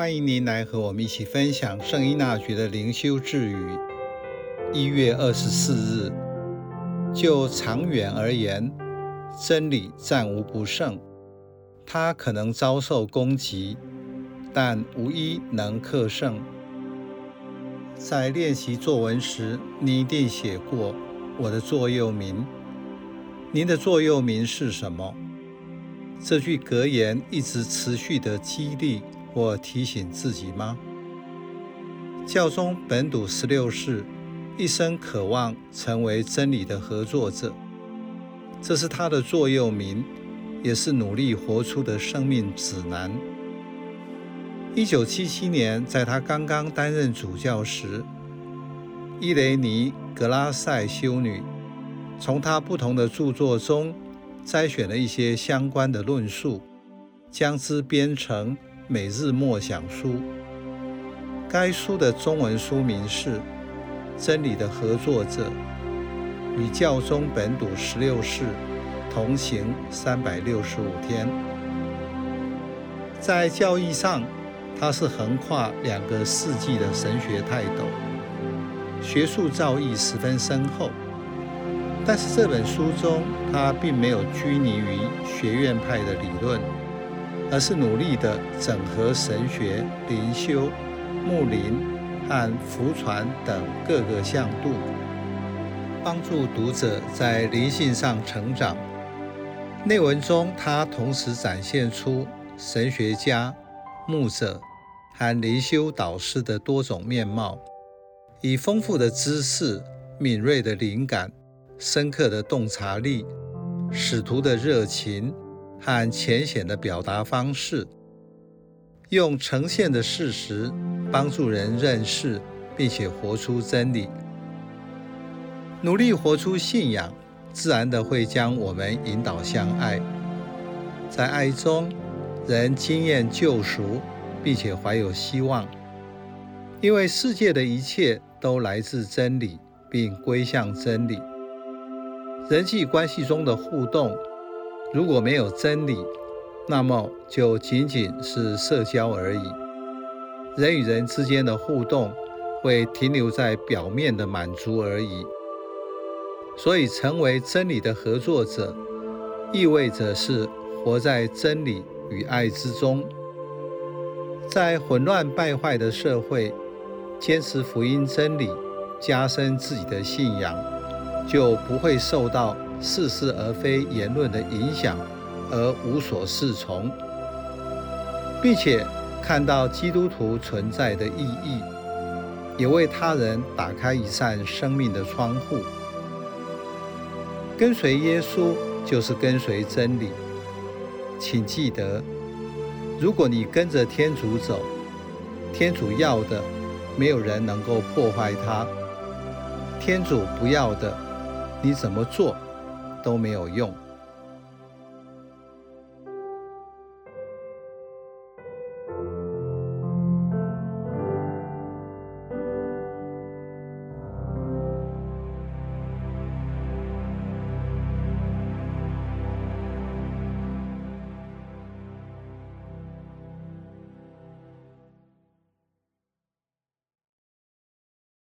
欢迎您来和我们一起分享圣依纳爵的灵修智语。一月二十四日，就长远而言，真理战无不胜。它可能遭受攻击，但无一能克胜。在练习作文时，你一定写过我的座右铭。您的座右铭是什么？这句格言一直持续的激励或提醒自己吗？教宗本笃十六世一生渴望成为真理的合作者，这是他的座右铭，也是努力活出的生命指南。一九七七年，在他刚刚担任主教时，伊雷尼·格拉塞修女从他不同的著作中摘选了一些相关的论述，将之编成《每日默想书》。该书的中文书名是《真理的合作者：与教宗本笃十六世同行三百六十五天》。在教义上，他是横跨两个世纪的神学泰斗，学术造诣十分深厚。但是这本书中，他并没有拘泥于学院派的理论，而是努力地整合神学、灵修、牧灵和福传等各个向度，帮助读者在灵性上成长。内文中，他同时展现出神学家、牧者。和灵修导师的多种面貌，以丰富的知识、敏锐的灵感、深刻的洞察力、使徒的热情和浅显的表达方式，用呈现的事实帮助人认识并且活出真理。努力活出信仰，自然的会将我们引导向爱，在爱中，人经验救赎。并且怀有希望，因为世界的一切都来自真理，并归向真理。人际关系中的互动，如果没有真理，那么就仅仅是社交而已。人与人之间的互动会停留在表面的满足而已。所以，成为真理的合作者，意味着是活在真理与爱之中。在混乱败坏的社会，坚持福音真理，加深自己的信仰，就不会受到似是而非言论的影响而无所适从，并且看到基督徒存在的意义，也为他人打开一扇生命的窗户。跟随耶稣就是跟随真理，请记得。如果你跟着天主走，天主要的，没有人能够破坏它；天主不要的，你怎么做都没有用。